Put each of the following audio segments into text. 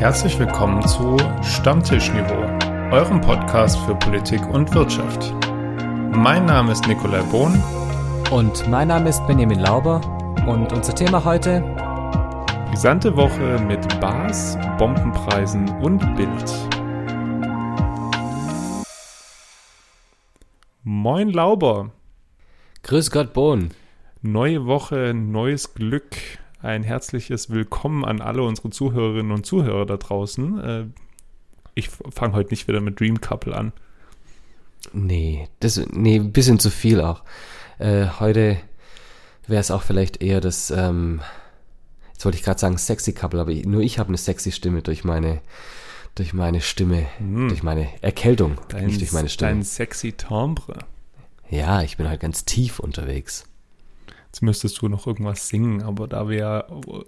Herzlich willkommen zu Stammtischniveau, eurem Podcast für Politik und Wirtschaft. Mein Name ist Nikolai Bohn. Und mein Name ist Benjamin Lauber. Und unser Thema heute? Brisante Woche mit Bars, Bombenpreisen und Bild. Moin Lauber. Grüß Gott Bohn. Neue Woche, neues Glück. Ein herzliches Willkommen an alle unsere Zuhörerinnen und Zuhörer da draußen. Äh, ich fange heute nicht wieder mit Dream Couple an. Nee, das, nee, ein bisschen zu viel auch. Äh, heute wäre es auch vielleicht eher das, ähm, jetzt wollte ich gerade sagen Sexy Couple, aber nur ich habe eine sexy Stimme durch meine, durch meine Stimme, hm. durch meine Erkältung, dein, nicht durch meine Stimme. Dein sexy Timbre. Ja, ich bin halt ganz tief unterwegs. Jetzt müsstest du noch irgendwas singen, aber da wir ja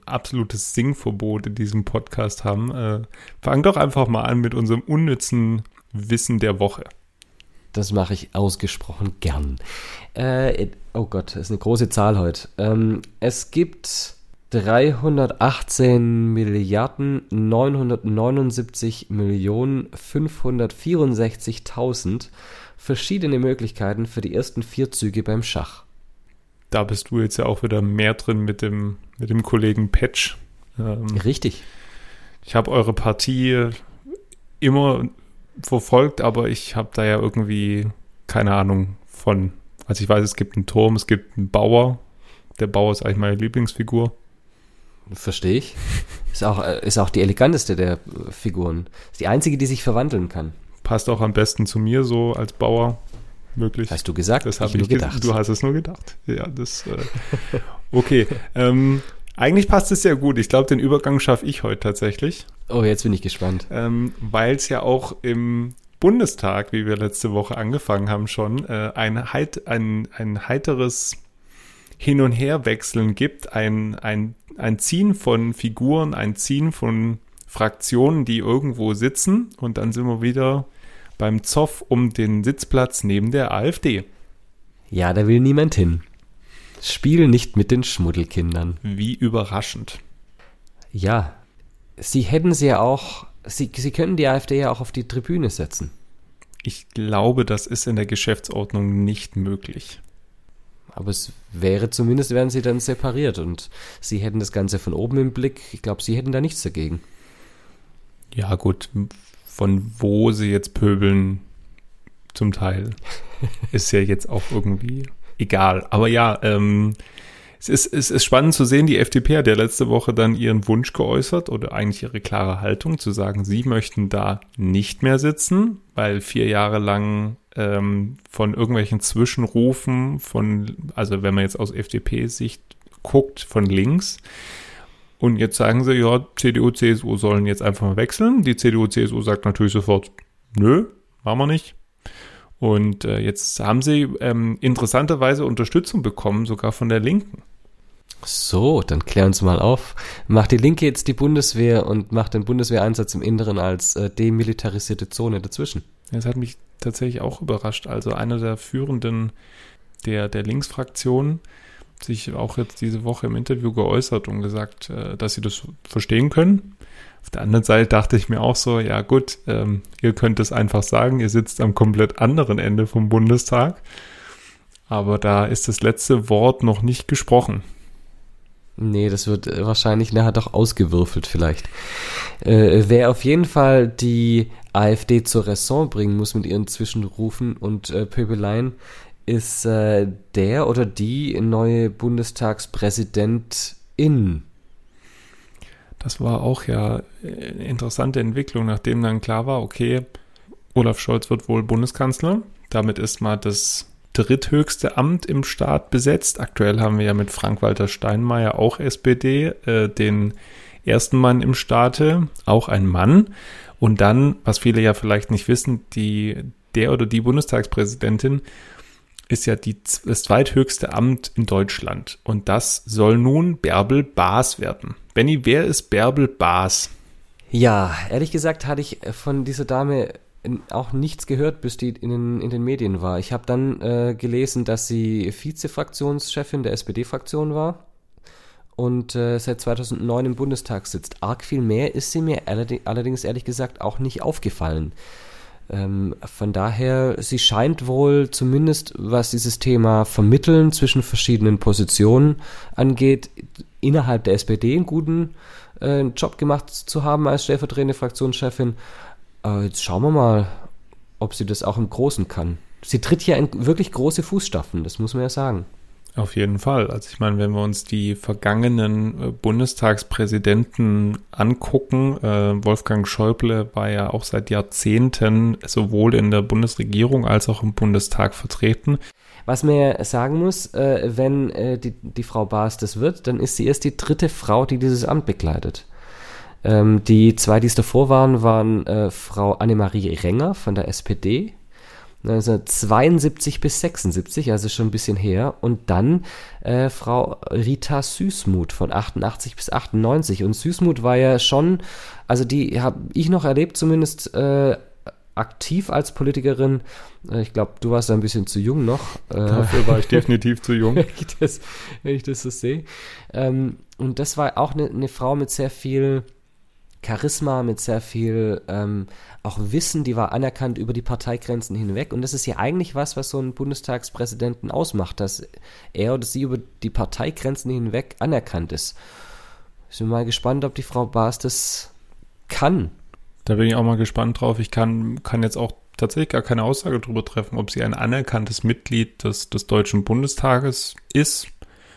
absolutes Singverbot in diesem Podcast haben, äh, fang doch einfach mal an mit unserem unnützen Wissen der Woche. Das mache ich ausgesprochen gern. Äh, oh Gott, das ist eine große Zahl heute. Ähm, es gibt 318 Milliarden 979 Millionen 564.000 verschiedene Möglichkeiten für die ersten vier Züge beim Schach da bist du jetzt ja auch wieder mehr drin mit dem, mit dem Kollegen Patch. Ähm, Richtig. Ich habe eure Partie immer verfolgt, aber ich habe da ja irgendwie keine Ahnung von. Also ich weiß, es gibt einen Turm, es gibt einen Bauer. Der Bauer ist eigentlich meine Lieblingsfigur. Verstehe ich. Ist auch, äh, ist auch die eleganteste der Figuren. Ist die einzige, die sich verwandeln kann. Passt auch am besten zu mir so als Bauer möglich. Hast du gesagt? Das habe ich, ich nur gedacht. Du hast es nur gedacht. Ja, das. Äh, okay. ähm, eigentlich passt es sehr gut. Ich glaube, den Übergang schaffe ich heute tatsächlich. Oh, jetzt bin ich gespannt. Ähm, Weil es ja auch im Bundestag, wie wir letzte Woche angefangen haben schon, äh, ein, heit, ein, ein heiteres Hin- und Herwechseln gibt, ein, ein, ein Ziehen von Figuren, ein Ziehen von Fraktionen, die irgendwo sitzen und dann sind wir wieder beim Zoff um den Sitzplatz neben der AfD. Ja, da will niemand hin. Spiel nicht mit den Schmuddelkindern. Wie überraschend. Ja, sie hätten sie ja auch, sie, sie können die AfD ja auch auf die Tribüne setzen. Ich glaube, das ist in der Geschäftsordnung nicht möglich. Aber es wäre zumindest, wären sie dann separiert und sie hätten das Ganze von oben im Blick. Ich glaube, sie hätten da nichts dagegen. Ja, gut, von wo sie jetzt pöbeln, zum Teil, ist ja jetzt auch irgendwie egal. Aber ja, ähm, es ist, es ist spannend zu sehen, die FDP hat ja letzte Woche dann ihren Wunsch geäußert oder eigentlich ihre klare Haltung zu sagen, sie möchten da nicht mehr sitzen, weil vier Jahre lang ähm, von irgendwelchen Zwischenrufen von, also wenn man jetzt aus FDP-Sicht guckt, von links, und jetzt sagen sie, ja, CDU, CSU sollen jetzt einfach mal wechseln. Die CDU, CSU sagt natürlich sofort, nö, machen wir nicht. Und äh, jetzt haben sie ähm, interessanterweise Unterstützung bekommen, sogar von der Linken. So, dann klär uns mal auf. Macht die Linke jetzt die Bundeswehr und macht den Bundeswehreinsatz im Inneren als äh, demilitarisierte Zone dazwischen? Das hat mich tatsächlich auch überrascht. Also einer der führenden der, der Linksfraktion sich auch jetzt diese Woche im Interview geäußert und gesagt, äh, dass sie das verstehen können. Auf der anderen Seite dachte ich mir auch so, ja gut, ähm, ihr könnt es einfach sagen, ihr sitzt am komplett anderen Ende vom Bundestag. Aber da ist das letzte Wort noch nicht gesprochen. Nee, das wird äh, wahrscheinlich nachher doch ausgewürfelt vielleicht. Äh, wer auf jeden Fall die AfD zur Raison bringen muss mit ihren Zwischenrufen und äh, Pöbeleien, ist äh, der oder die neue Bundestagspräsidentin. Das war auch ja eine interessante Entwicklung, nachdem dann klar war, okay, Olaf Scholz wird wohl Bundeskanzler. Damit ist mal das dritthöchste Amt im Staat besetzt. Aktuell haben wir ja mit Frank-Walter Steinmeier auch SPD, äh, den ersten Mann im Staate, auch ein Mann. Und dann, was viele ja vielleicht nicht wissen, die, der oder die Bundestagspräsidentin ist ja die, das zweithöchste Amt in Deutschland. Und das soll nun Bärbel Baas werden. Benny, wer ist Bärbel Baas? Ja, ehrlich gesagt hatte ich von dieser Dame auch nichts gehört, bis die in den, in den Medien war. Ich habe dann äh, gelesen, dass sie Vizefraktionschefin der SPD-Fraktion war und äh, seit 2009 im Bundestag sitzt. Arg viel mehr ist sie mir allerdings ehrlich gesagt auch nicht aufgefallen. Ähm, von daher, sie scheint wohl zumindest, was dieses Thema Vermitteln zwischen verschiedenen Positionen angeht, innerhalb der SPD einen guten äh, Job gemacht zu haben als stellvertretende Fraktionschefin. Aber jetzt schauen wir mal, ob sie das auch im Großen kann. Sie tritt hier in wirklich große Fußstapfen, das muss man ja sagen. Auf jeden Fall. Also ich meine, wenn wir uns die vergangenen äh, Bundestagspräsidenten angucken, äh, Wolfgang Schäuble war ja auch seit Jahrzehnten sowohl in der Bundesregierung als auch im Bundestag vertreten. Was man ja sagen muss, äh, wenn äh, die, die Frau Baas das wird, dann ist sie erst die dritte Frau, die dieses Amt bekleidet. Ähm, die zwei, die es davor waren, waren äh, Frau Annemarie Renger von der SPD 1972 bis 76, also schon ein bisschen her. Und dann äh, Frau Rita Süßmuth von 88 bis 98. Und Süßmuth war ja schon, also die habe ich noch erlebt, zumindest äh, aktiv als Politikerin. Äh, ich glaube, du warst ein bisschen zu jung noch. Äh, Dafür war ich definitiv zu jung. wenn, ich das, wenn ich das so sehe. Ähm, und das war auch eine, eine Frau mit sehr viel Charisma, mit sehr viel ähm, auch Wissen, die war anerkannt über die Parteigrenzen hinweg. Und das ist ja eigentlich was, was so einen Bundestagspräsidenten ausmacht, dass er oder sie über die Parteigrenzen hinweg anerkannt ist. Ich bin mal gespannt, ob die Frau Baas das kann. Da bin ich auch mal gespannt drauf. Ich kann, kann jetzt auch tatsächlich gar keine Aussage darüber treffen, ob sie ein anerkanntes Mitglied des, des Deutschen Bundestages ist.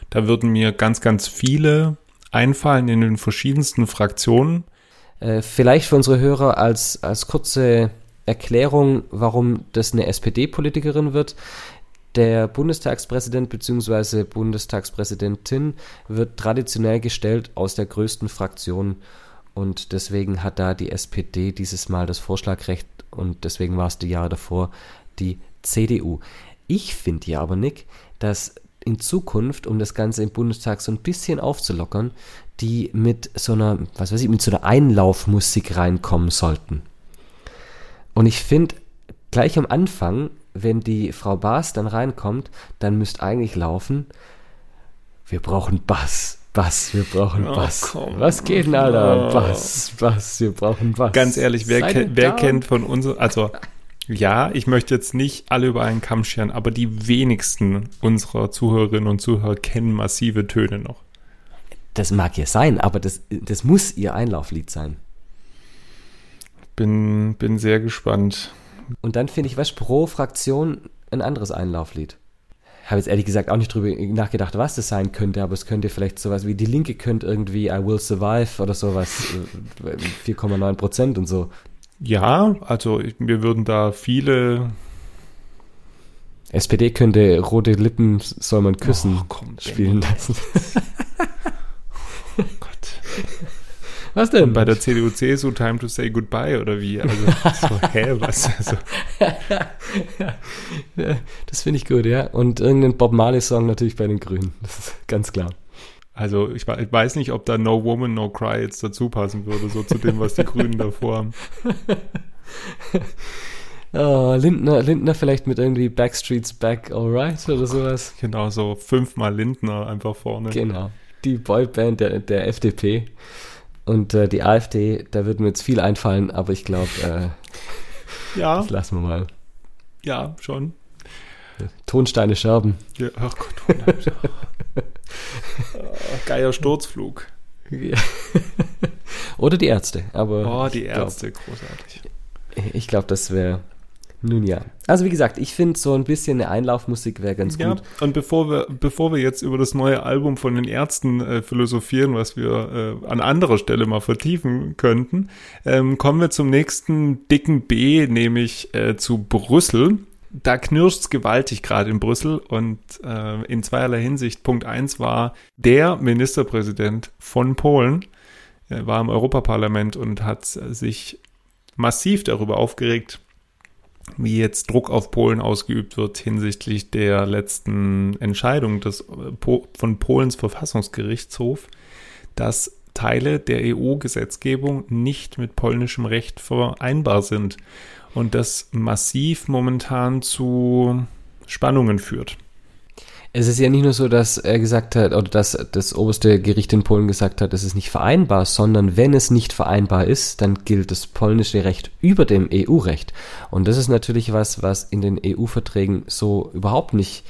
Da würden mir ganz, ganz viele einfallen in den verschiedensten Fraktionen. Äh, vielleicht für unsere Hörer als, als kurze Erklärung, warum das eine SPD-Politikerin wird. Der Bundestagspräsident bzw. Bundestagspräsidentin wird traditionell gestellt aus der größten Fraktion und deswegen hat da die SPD dieses Mal das Vorschlagrecht und deswegen war es die Jahre davor die CDU. Ich finde ja aber, Nick, dass in Zukunft, um das Ganze im Bundestag so ein bisschen aufzulockern, die mit so einer, was weiß ich, mit so einer Einlaufmusik reinkommen sollten. Und ich finde, gleich am Anfang, wenn die Frau Baas dann reinkommt, dann müsste eigentlich laufen, wir brauchen Bass. Bass, wir brauchen oh, Bass. Komm. Was geht denn, Alter? Oh. Bass, Bass, wir brauchen Bass. Ganz ehrlich, wer, ke wer kennt von uns, also ja, ich möchte jetzt nicht alle über einen Kamm scheren, aber die wenigsten unserer Zuhörerinnen und Zuhörer kennen massive Töne noch. Das mag ja sein, aber das, das muss ihr Einlauflied sein. Bin, bin sehr gespannt. Und dann finde ich, was pro Fraktion ein anderes Einlauflied. Habe jetzt ehrlich gesagt auch nicht drüber nachgedacht, was das sein könnte, aber es könnte vielleicht sowas wie die Linke könnte irgendwie I Will Survive oder sowas, 4,9 äh, Prozent und so. Ja, also wir würden da viele. SPD könnte rote Lippen soll man küssen oh, komm, spielen lassen. Was denn? Bei der CDU, CSU Time to Say Goodbye oder wie? Also, so, hä, was? Also. das finde ich gut, ja. Und irgendein Bob Marley-Song natürlich bei den Grünen. Das ist ganz klar. Also ich, ich, weiß nicht, ob da No Woman, No Cry jetzt dazu passen würde, so zu dem, was die Grünen davor haben. Oh, Lindner, Lindner vielleicht mit irgendwie Backstreets Back Alright oder sowas. Genau, so fünfmal Lindner einfach vorne. Genau die Boyband der, der FDP. Und äh, die AfD, da wird mir jetzt viel einfallen, aber ich glaube, äh, ja. das lassen wir mal. Ja, schon. Tonsteine Scherben. Ja, ach Gott, oh, geiler Sturzflug. Oder die Ärzte, aber. Oh, die Ärzte, glaub, großartig. Ich glaube, das wäre nun ja. Also wie gesagt, ich finde so ein bisschen eine Einlaufmusik wäre ganz ja, gut. Und bevor wir, bevor wir jetzt über das neue Album von den Ärzten äh, philosophieren, was wir äh, an anderer Stelle mal vertiefen könnten, ähm, kommen wir zum nächsten dicken B, nämlich äh, zu Brüssel. Da knirscht's gewaltig gerade in Brüssel und äh, in zweierlei Hinsicht. Punkt eins war der Ministerpräsident von Polen, er war im Europaparlament und hat sich massiv darüber aufgeregt, wie jetzt Druck auf Polen ausgeübt wird hinsichtlich der letzten Entscheidung des, von Polens Verfassungsgerichtshof, dass Teile der EU-Gesetzgebung nicht mit polnischem Recht vereinbar sind und das massiv momentan zu Spannungen führt. Es ist ja nicht nur so, dass er gesagt hat, oder dass das oberste Gericht in Polen gesagt hat, es ist nicht vereinbar, sondern wenn es nicht vereinbar ist, dann gilt das polnische Recht über dem EU-Recht. Und das ist natürlich was, was in den EU-Verträgen so überhaupt nicht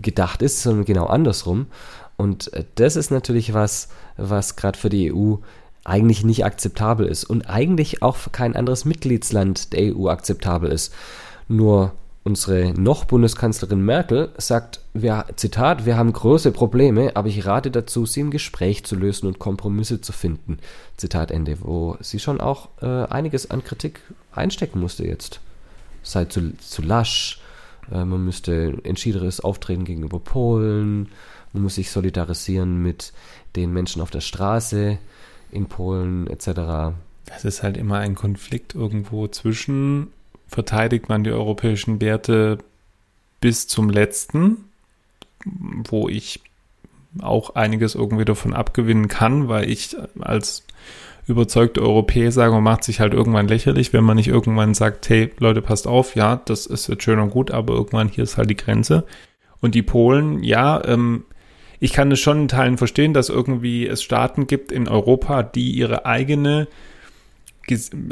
gedacht ist, sondern genau andersrum. Und äh, das ist natürlich was, was gerade für die EU eigentlich nicht akzeptabel ist und eigentlich auch für kein anderes Mitgliedsland der EU akzeptabel ist. Nur Unsere noch Bundeskanzlerin Merkel sagt, wir, Zitat, wir haben große Probleme, aber ich rate dazu, sie im Gespräch zu lösen und Kompromisse zu finden. Zitat Ende, wo sie schon auch äh, einiges an Kritik einstecken musste jetzt. Sei zu, zu lasch, äh, man müsste entschiedenes Auftreten gegenüber Polen, man muss sich solidarisieren mit den Menschen auf der Straße in Polen etc. Das ist halt immer ein Konflikt irgendwo zwischen verteidigt man die europäischen Werte bis zum letzten, wo ich auch einiges irgendwie davon abgewinnen kann, weil ich als überzeugte Europäer sage, man macht sich halt irgendwann lächerlich, wenn man nicht irgendwann sagt, hey Leute, passt auf, ja, das ist jetzt schön und gut, aber irgendwann hier ist halt die Grenze. Und die Polen, ja, ähm, ich kann es schon in Teilen verstehen, dass irgendwie es Staaten gibt in Europa, die ihre eigene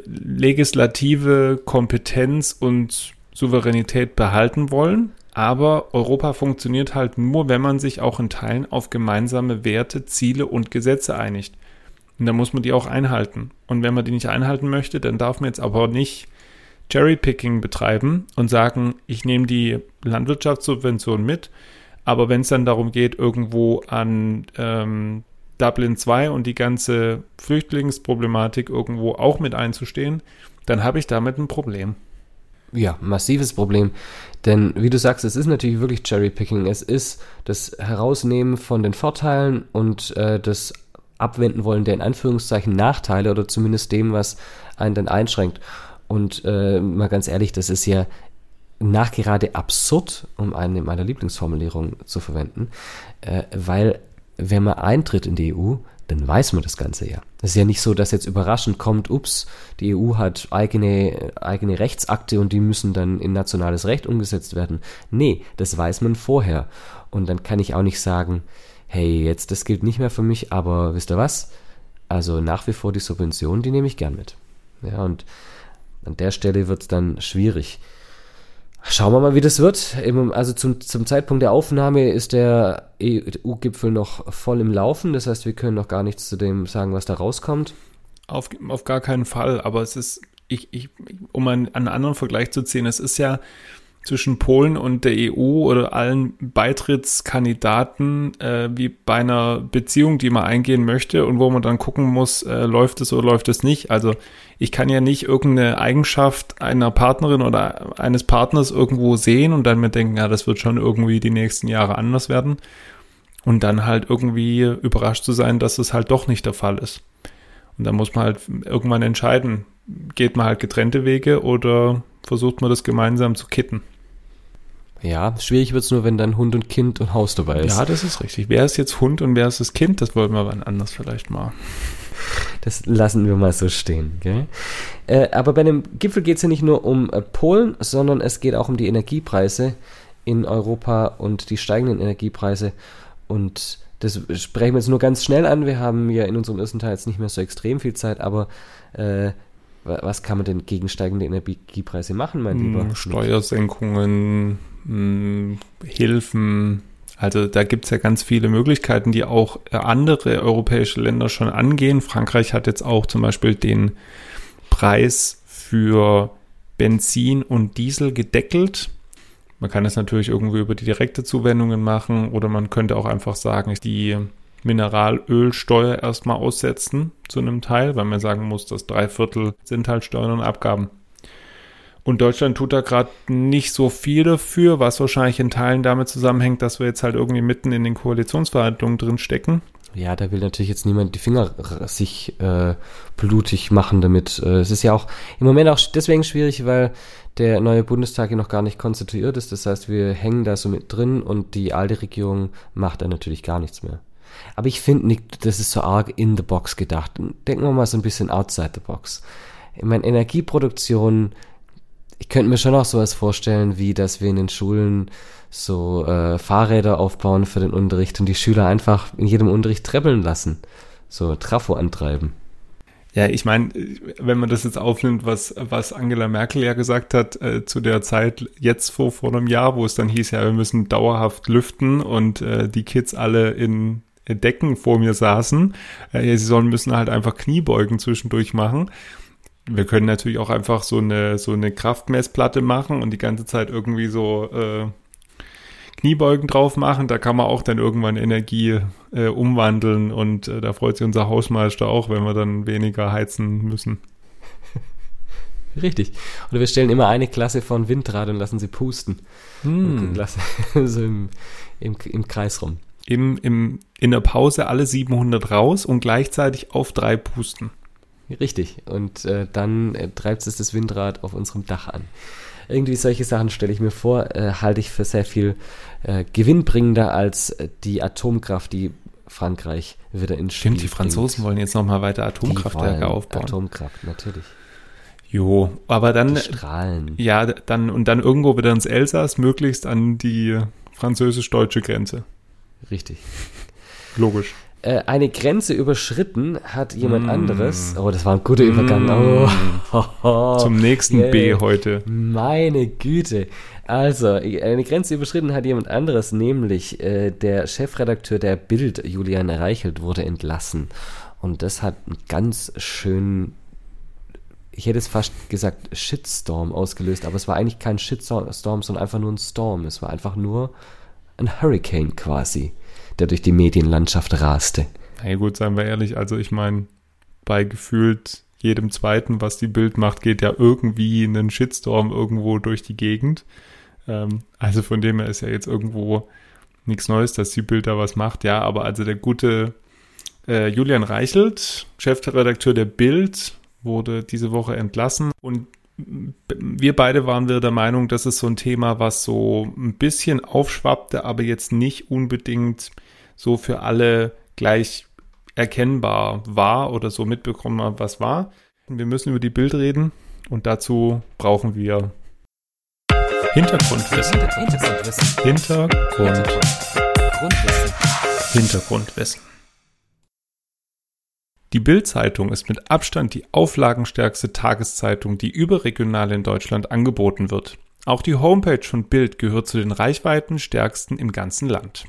legislative Kompetenz und Souveränität behalten wollen. Aber Europa funktioniert halt nur, wenn man sich auch in Teilen auf gemeinsame Werte, Ziele und Gesetze einigt. Und da muss man die auch einhalten. Und wenn man die nicht einhalten möchte, dann darf man jetzt aber nicht Cherrypicking betreiben und sagen, ich nehme die Landwirtschaftssubvention mit, aber wenn es dann darum geht, irgendwo an ähm, Dublin 2 und die ganze Flüchtlingsproblematik irgendwo auch mit einzustehen, dann habe ich damit ein Problem. Ja, massives Problem. Denn wie du sagst, es ist natürlich wirklich Cherry-Picking. Es ist das Herausnehmen von den Vorteilen und äh, das Abwenden wollen der in Anführungszeichen Nachteile oder zumindest dem, was einen dann einschränkt. Und äh, mal ganz ehrlich, das ist ja nachgerade absurd, um eine meiner Lieblingsformulierungen zu verwenden, äh, weil wenn man eintritt in die EU, dann weiß man das Ganze ja. Es ist ja nicht so, dass jetzt überraschend kommt, ups, die EU hat eigene, eigene Rechtsakte und die müssen dann in nationales Recht umgesetzt werden. Nee, das weiß man vorher. Und dann kann ich auch nicht sagen, hey, jetzt, das gilt nicht mehr für mich, aber wisst ihr was? Also nach wie vor die Subvention, die nehme ich gern mit. Ja, und an der Stelle wird es dann schwierig. Schauen wir mal, wie das wird. Also zum, zum Zeitpunkt der Aufnahme ist der EU-Gipfel noch voll im Laufen. Das heißt, wir können noch gar nichts zu dem sagen, was da rauskommt. Auf, auf gar keinen Fall. Aber es ist, ich, ich, um einen, einen anderen Vergleich zu ziehen, es ist ja zwischen Polen und der EU oder allen Beitrittskandidaten äh, wie bei einer Beziehung, die man eingehen möchte und wo man dann gucken muss, äh, läuft es oder läuft es nicht. Also ich kann ja nicht irgendeine Eigenschaft einer Partnerin oder eines Partners irgendwo sehen und dann mir denken, ja, das wird schon irgendwie die nächsten Jahre anders werden. Und dann halt irgendwie überrascht zu sein, dass es halt doch nicht der Fall ist. Und dann muss man halt irgendwann entscheiden, geht man halt getrennte Wege oder versucht man das gemeinsam zu kitten. Ja, schwierig wird es nur, wenn dann Hund und Kind und Haus dabei ist. Ja, das ist richtig. Wer ist jetzt Hund und wer ist das Kind? Das wollen wir wann anders vielleicht mal. Das lassen wir mal so stehen. Gell? Äh, aber bei dem Gipfel geht es ja nicht nur um äh, Polen, sondern es geht auch um die Energiepreise in Europa und die steigenden Energiepreise. Und das sprechen wir jetzt nur ganz schnell an. Wir haben ja in unserem ersten Teil jetzt nicht mehr so extrem viel Zeit, aber äh, was kann man denn gegen steigende Energiepreise machen, mein hm, Lieber? Steuersenkungen, hm, Hilfen. Also da gibt es ja ganz viele Möglichkeiten, die auch äh, andere europäische Länder schon angehen. Frankreich hat jetzt auch zum Beispiel den Preis für Benzin und Diesel gedeckelt. Man kann es natürlich irgendwie über die direkte Zuwendungen machen oder man könnte auch einfach sagen, die Mineralölsteuer erstmal aussetzen zu einem Teil, weil man sagen muss, dass drei Viertel sind halt Steuern und Abgaben. Und Deutschland tut da gerade nicht so viel dafür, was wahrscheinlich in Teilen damit zusammenhängt, dass wir jetzt halt irgendwie mitten in den Koalitionsverhandlungen drin stecken. Ja, da will natürlich jetzt niemand die Finger sich äh, blutig machen damit. Äh, es ist ja auch im Moment auch deswegen schwierig, weil der neue Bundestag ja noch gar nicht konstituiert ist. Das heißt, wir hängen da so mit drin und die alte Regierung macht da natürlich gar nichts mehr. Aber ich finde nicht, das ist so arg in the box gedacht. Denken wir mal so ein bisschen outside the box. Ich meine, Energieproduktion ich könnte mir schon auch sowas vorstellen, wie dass wir in den Schulen so äh, Fahrräder aufbauen für den Unterricht und die Schüler einfach in jedem Unterricht treppeln lassen. So Trafo antreiben. Ja, ich meine, wenn man das jetzt aufnimmt, was, was Angela Merkel ja gesagt hat äh, zu der Zeit jetzt vor, vor einem Jahr, wo es dann hieß, ja, wir müssen dauerhaft lüften und äh, die Kids alle in Decken vor mir saßen. Äh, sie sollen müssen halt einfach Kniebeugen zwischendurch machen. Wir können natürlich auch einfach so eine, so eine Kraftmessplatte machen und die ganze Zeit irgendwie so äh, Kniebeugen drauf machen. Da kann man auch dann irgendwann Energie äh, umwandeln und äh, da freut sich unser Hausmeister auch, wenn wir dann weniger heizen müssen. Richtig. Oder wir stellen immer eine Klasse von Windrad und lassen sie pusten. Hm. Lassen, so im, im, im Kreis rum. Im, im, in der Pause alle 700 raus und gleichzeitig auf drei pusten. Richtig. Und äh, dann äh, treibt es das Windrad auf unserem Dach an. Irgendwie solche Sachen stelle ich mir vor, äh, halte ich für sehr viel äh, gewinnbringender als äh, die Atomkraft, die Frankreich wieder in Stimmt, die Franzosen bringt. wollen jetzt nochmal weiter Atomkraftwerke aufbauen. Atomkraft, natürlich. Jo, aber dann. Die Strahlen. Ja, dann, und dann irgendwo wieder ins Elsass, möglichst an die französisch-deutsche Grenze. Richtig. Logisch. Äh, eine Grenze überschritten hat jemand mm. anderes. Oh, das war ein guter mm. Übergang. Oh. Oh. Zum nächsten yeah. B heute. Meine Güte. Also, eine Grenze überschritten hat jemand anderes, nämlich äh, der Chefredakteur der Bild, Julian Reichelt, wurde entlassen. Und das hat einen ganz schönen, ich hätte es fast gesagt, Shitstorm ausgelöst, aber es war eigentlich kein Shitstorm, sondern einfach nur ein Storm. Es war einfach nur ein Hurricane quasi der durch die Medienlandschaft raste. Na ja, gut, seien wir ehrlich, also ich meine, bei gefühlt jedem zweiten, was die Bild macht, geht ja irgendwie ein Shitstorm irgendwo durch die Gegend. Ähm, also von dem her ist ja jetzt irgendwo nichts Neues, dass die Bild da was macht. Ja, aber also der gute äh, Julian Reichelt, Chefredakteur der Bild, wurde diese Woche entlassen und wir beide waren wir der Meinung, das ist so ein Thema, was so ein bisschen aufschwappte, aber jetzt nicht unbedingt so für alle gleich erkennbar war oder so mitbekommen hat, was war. Wir müssen über die Bild reden und dazu brauchen wir Hintergrundwissen. Hintergrundwissen. Hintergrundwissen. Hintergrundwissen. Die Bild-Zeitung ist mit Abstand die auflagenstärkste Tageszeitung, die überregional in Deutschland angeboten wird. Auch die Homepage von Bild gehört zu den reichweitenstärksten im ganzen Land.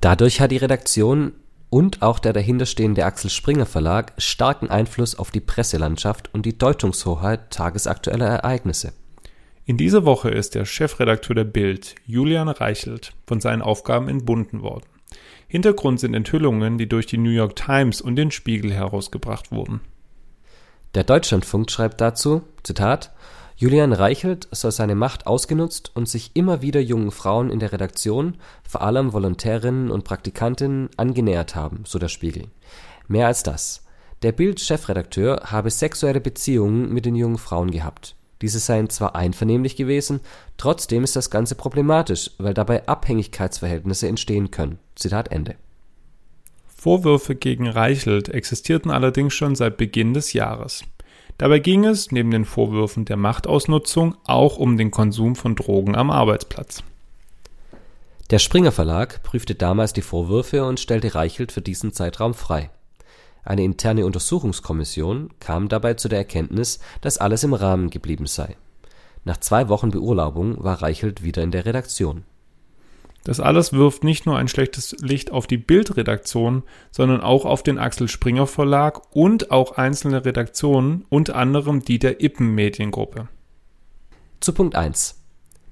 Dadurch hat die Redaktion und auch der dahinterstehende Axel Springer Verlag starken Einfluss auf die Presselandschaft und die Deutungshoheit tagesaktueller Ereignisse. In dieser Woche ist der Chefredakteur der Bild, Julian Reichelt, von seinen Aufgaben entbunden worden. Hintergrund sind Enthüllungen, die durch die New York Times und den Spiegel herausgebracht wurden. Der Deutschlandfunk schreibt dazu, Zitat, Julian Reichelt soll seine Macht ausgenutzt und sich immer wieder jungen Frauen in der Redaktion, vor allem Volontärinnen und Praktikantinnen, angenähert haben, so der Spiegel. Mehr als das. Der Bild-Chefredakteur habe sexuelle Beziehungen mit den jungen Frauen gehabt. Diese seien zwar einvernehmlich gewesen, trotzdem ist das Ganze problematisch, weil dabei Abhängigkeitsverhältnisse entstehen können. Zitat Ende. Vorwürfe gegen Reichelt existierten allerdings schon seit Beginn des Jahres. Dabei ging es, neben den Vorwürfen der Machtausnutzung, auch um den Konsum von Drogen am Arbeitsplatz. Der Springer Verlag prüfte damals die Vorwürfe und stellte Reichelt für diesen Zeitraum frei. Eine interne Untersuchungskommission kam dabei zu der Erkenntnis, dass alles im Rahmen geblieben sei. Nach zwei Wochen Beurlaubung war Reichelt wieder in der Redaktion das alles wirft nicht nur ein schlechtes Licht auf die Bildredaktion, sondern auch auf den Axel Springer Verlag und auch einzelne Redaktionen, unter anderem die der Ippen Mediengruppe. Zu Punkt 1.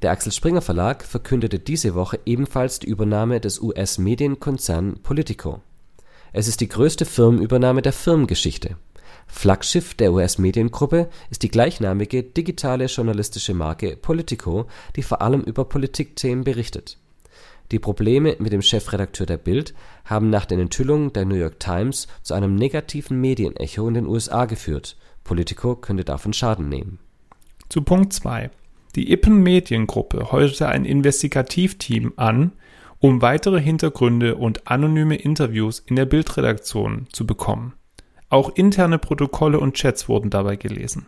Der Axel Springer Verlag verkündete diese Woche ebenfalls die Übernahme des US-Medienkonzern Politico. Es ist die größte Firmenübernahme der Firmengeschichte. Flaggschiff der US-Mediengruppe ist die gleichnamige digitale journalistische Marke Politico, die vor allem über Politikthemen berichtet die Probleme mit dem Chefredakteur der Bild haben nach den Enthüllungen der New York Times zu einem negativen Medienecho in den USA geführt. Politico könnte davon Schaden nehmen. Zu Punkt 2. Die Ippen Mediengruppe heuerte ein Investigativteam an, um weitere Hintergründe und anonyme Interviews in der Bildredaktion zu bekommen. Auch interne Protokolle und Chats wurden dabei gelesen.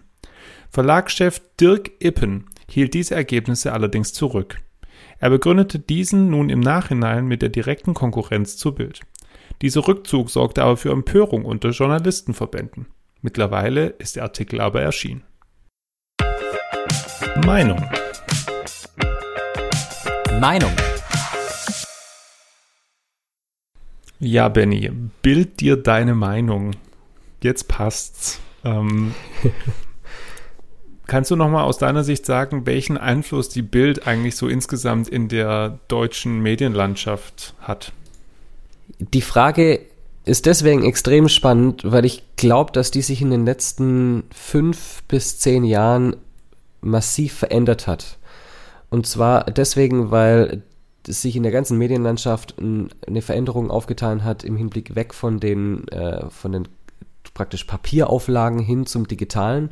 Verlagschef Dirk Ippen hielt diese Ergebnisse allerdings zurück. Er begründete diesen nun im Nachhinein mit der direkten Konkurrenz zur Bild. Dieser Rückzug sorgte aber für Empörung unter Journalistenverbänden. Mittlerweile ist der Artikel aber erschienen. Meinung. Meinung. Ja, Benny, bild dir deine Meinung. Jetzt passt's. Ähm, kannst du noch mal aus deiner Sicht sagen, welchen Einfluss die Bild eigentlich so insgesamt in der deutschen Medienlandschaft hat? Die Frage ist deswegen extrem spannend, weil ich glaube, dass die sich in den letzten fünf bis zehn Jahren massiv verändert hat. Und zwar deswegen, weil sich in der ganzen Medienlandschaft eine Veränderung aufgetan hat im Hinblick weg von den, äh, von den praktisch Papierauflagen hin zum Digitalen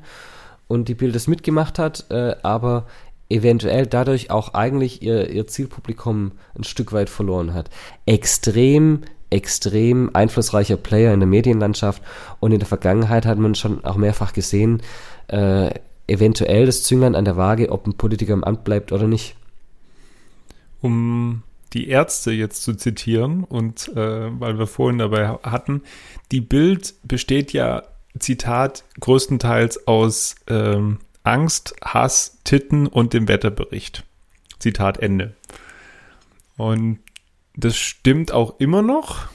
und die Bild es mitgemacht hat, äh, aber eventuell dadurch auch eigentlich ihr, ihr Zielpublikum ein Stück weit verloren hat. Extrem extrem einflussreicher Player in der Medienlandschaft und in der Vergangenheit hat man schon auch mehrfach gesehen, äh, eventuell das Zünglein an der Waage, ob ein Politiker im Amt bleibt oder nicht. Um die Ärzte jetzt zu zitieren und äh, weil wir vorhin dabei hatten, die Bild besteht ja, Zitat, größtenteils aus ähm, Angst, Hass, Titten und dem Wetterbericht. Zitat Ende. Und das stimmt auch immer noch.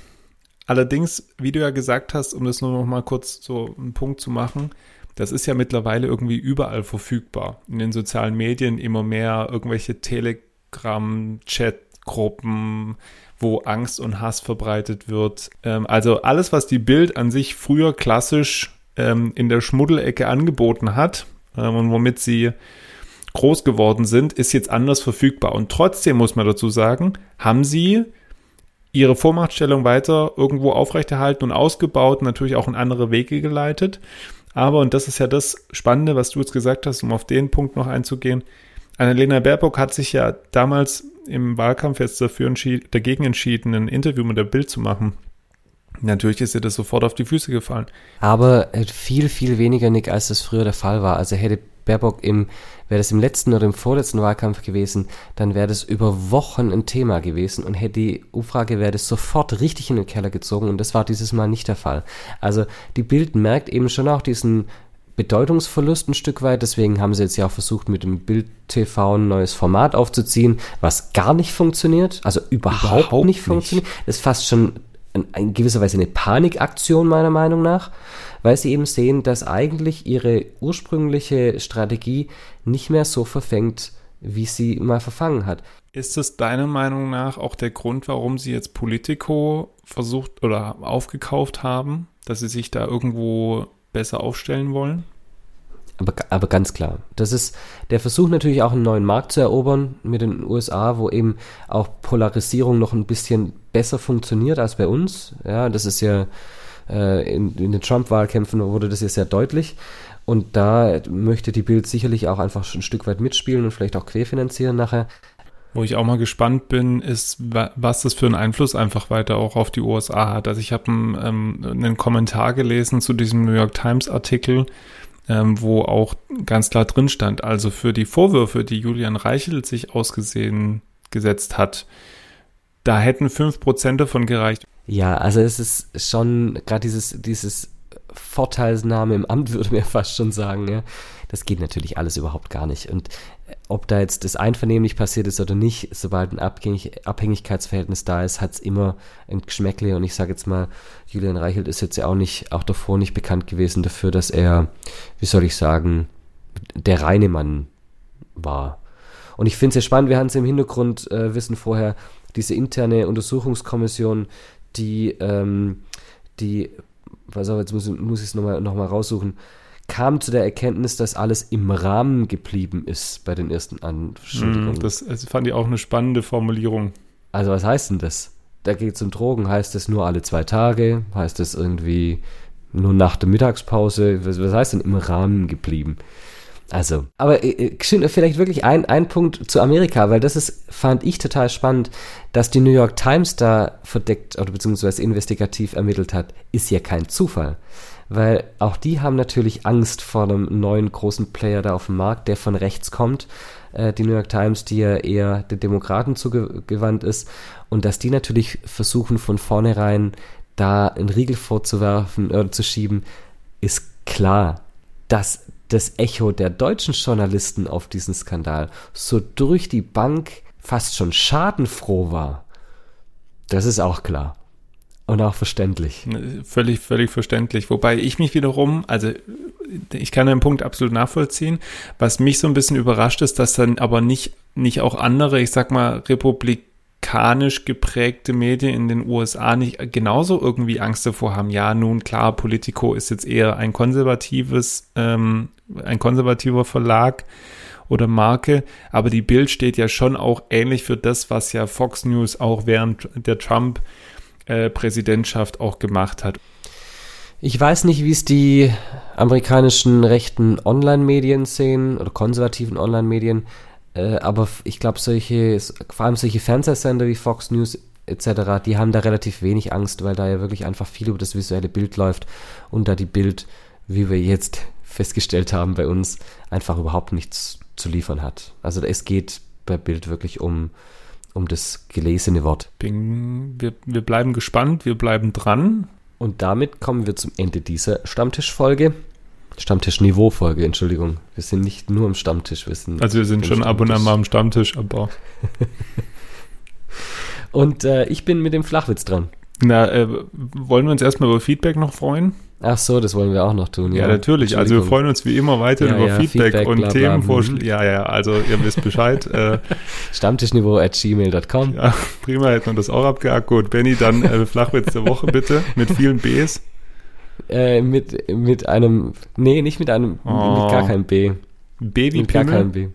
Allerdings, wie du ja gesagt hast, um das nur noch mal kurz so einen Punkt zu machen, das ist ja mittlerweile irgendwie überall verfügbar. In den sozialen Medien immer mehr irgendwelche Telegram-Chat-Gruppen, wo Angst und Hass verbreitet wird. Ähm, also alles, was die Bild an sich früher klassisch ähm, in der Schmuddelecke angeboten hat ähm, und womit sie groß geworden sind, ist jetzt anders verfügbar. Und trotzdem muss man dazu sagen, haben sie ihre Vormachtstellung weiter irgendwo aufrechterhalten und ausgebaut, natürlich auch in andere Wege geleitet. Aber, und das ist ja das Spannende, was du jetzt gesagt hast, um auf den Punkt noch einzugehen, Annalena Baerbock hat sich ja damals im Wahlkampf jetzt dafür entschied, dagegen entschieden, ein Interview mit der Bild zu machen. Natürlich ist ihr das sofort auf die Füße gefallen. Aber viel, viel weniger, Nick, als das früher der Fall war. Also hätte Baerbock im, wäre das im letzten oder im vorletzten Wahlkampf gewesen, dann wäre das über Wochen ein Thema gewesen und hätte die Umfrage wäre das sofort richtig in den Keller gezogen und das war dieses Mal nicht der Fall. Also die Bild merkt eben schon auch diesen Bedeutungsverlust ein Stück weit. Deswegen haben sie jetzt ja auch versucht, mit dem Bild TV ein neues Format aufzuziehen, was gar nicht funktioniert, also überhaupt, überhaupt nicht funktioniert. Das ist fast schon in, gewisser Weise eine Panikaktion meiner Meinung nach weil sie eben sehen, dass eigentlich ihre ursprüngliche Strategie nicht mehr so verfängt, wie sie mal verfangen hat. Ist es deiner Meinung nach auch der Grund, warum sie jetzt Politico versucht oder aufgekauft haben, dass sie sich da irgendwo besser aufstellen wollen? Aber, aber ganz klar. Das ist der Versuch natürlich auch einen neuen Markt zu erobern mit den USA, wo eben auch Polarisierung noch ein bisschen besser funktioniert als bei uns. Ja, das ist ja äh, in, in den Trump-Wahlkämpfen wurde das ja sehr deutlich. Und da möchte die Bild sicherlich auch einfach ein Stück weit mitspielen und vielleicht auch querfinanzieren nachher. Wo ich auch mal gespannt bin, ist, was das für einen Einfluss einfach weiter auch auf die USA hat. Also ich habe einen, ähm, einen Kommentar gelesen zu diesem New York Times Artikel, ähm, wo auch ganz klar drin stand, also für die Vorwürfe, die Julian Reichelt sich ausgesehen gesetzt hat, da hätten fünf Prozent davon gereicht. Ja, also es ist schon gerade dieses, dieses Vorteilsnahme im Amt, würde mir fast schon sagen, ja. Das geht natürlich alles überhaupt gar nicht. Und äh, ob da jetzt das einvernehmlich passiert ist oder nicht, sobald ein Abhängig Abhängigkeitsverhältnis da ist, hat es immer ein Geschmäckle. Und ich sage jetzt mal, Julian Reichelt ist jetzt ja auch nicht, auch davor nicht bekannt gewesen dafür, dass er, wie soll ich sagen, der reine Mann war. Und ich finde es sehr spannend, wir hatten es im Hintergrund, äh, wissen vorher, diese interne Untersuchungskommission, die, ähm, die, pass auf, jetzt muss, muss ich es nochmal noch mal raussuchen, kam zu der Erkenntnis, dass alles im Rahmen geblieben ist bei den ersten Anschuldigungen. Das, das fand ich auch eine spannende Formulierung. Also was heißt denn das? Da geht es um Drogen. Heißt das nur alle zwei Tage? Heißt das irgendwie nur nach der Mittagspause? Was, was heißt denn im Rahmen geblieben? Also, aber äh, vielleicht wirklich ein, ein Punkt zu Amerika, weil das ist, fand ich total spannend, dass die New York Times da verdeckt oder beziehungsweise investigativ ermittelt hat, ist ja kein Zufall. Weil auch die haben natürlich Angst vor einem neuen großen Player da auf dem Markt, der von rechts kommt. Äh, die New York Times, die ja eher den Demokraten zugewandt ist. Und dass die natürlich versuchen, von vornherein da einen Riegel vorzuwerfen oder äh, zu schieben, ist klar. Dass das Echo der deutschen Journalisten auf diesen Skandal so durch die Bank fast schon schadenfroh war, das ist auch klar. Und auch verständlich. Völlig, völlig verständlich. Wobei ich mich wiederum, also ich kann den Punkt absolut nachvollziehen. Was mich so ein bisschen überrascht ist, dass dann aber nicht, nicht auch andere, ich sag mal, Republik amerikanisch geprägte Medien in den USA nicht genauso irgendwie Angst davor haben. Ja, nun klar, Politico ist jetzt eher ein konservatives, ähm, ein konservativer Verlag oder Marke, aber die Bild steht ja schon auch ähnlich für das, was ja Fox News auch während der Trump-Präsidentschaft äh, auch gemacht hat. Ich weiß nicht, wie es die amerikanischen rechten Online-Medien sehen oder konservativen Online-Medien. Äh, aber ich glaube, solche, vor allem solche Fernsehsender wie Fox News etc., die haben da relativ wenig Angst, weil da ja wirklich einfach viel über das visuelle Bild läuft und da die Bild, wie wir jetzt festgestellt haben bei uns, einfach überhaupt nichts zu liefern hat. Also es geht bei Bild wirklich um, um das gelesene Wort. Bing. Wir, wir bleiben gespannt, wir bleiben dran. Und damit kommen wir zum Ende dieser Stammtischfolge. Stammtisch-Niveau-Folge, Entschuldigung. Wir sind nicht nur am Stammtisch. Wir sind also wir sind schon ab und an mal am Stammtisch, aber. und äh, ich bin mit dem Flachwitz dran. Na, äh, wollen wir uns erstmal über Feedback noch freuen? Ach so, das wollen wir auch noch tun. Ja, ja natürlich. Also wir freuen uns wie immer weiter ja, über ja, Feedback, Feedback, und Themenvorschläge. Ja, ja, also ihr wisst Bescheid. äh, Stammtischniveau at gmail.com. Ja, prima, hätten wir das auch abgehakt. Gut, Benny, dann äh, Flachwitz der Woche bitte mit vielen Bs. Äh, mit, mit einem, nee, nicht mit einem, oh. mit gar keinem B. B wie Mit gar keinem B.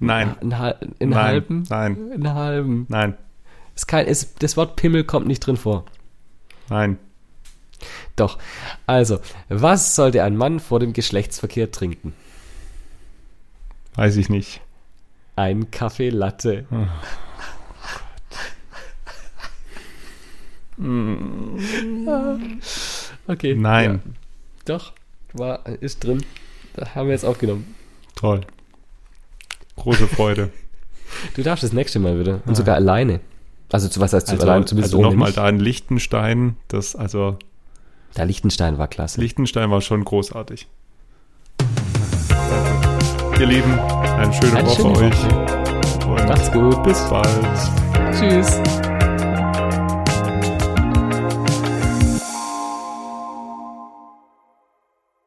Nein. In, in, Nein. halben? Nein. In halben. Nein. Ist kein, ist, das Wort Pimmel kommt nicht drin vor. Nein. Doch. Also, was sollte ein Mann vor dem Geschlechtsverkehr trinken? Weiß ich nicht. Ein Kaffee Latte. Oh. okay. Nein. Ja. Doch, war, ist drin. Da haben wir jetzt aufgenommen. Toll. Große Freude. du darfst das nächste Mal wieder. Und ah. sogar alleine. Also zu was heißt also, allein? Zumindest also nochmal da in Liechtenstein, das also. Da Liechtenstein war klasse. Liechtenstein war schon großartig. Ihr Lieben, eine schöne eine Woche schöne euch. Woche. Macht's gut. Bis bald. Tschüss.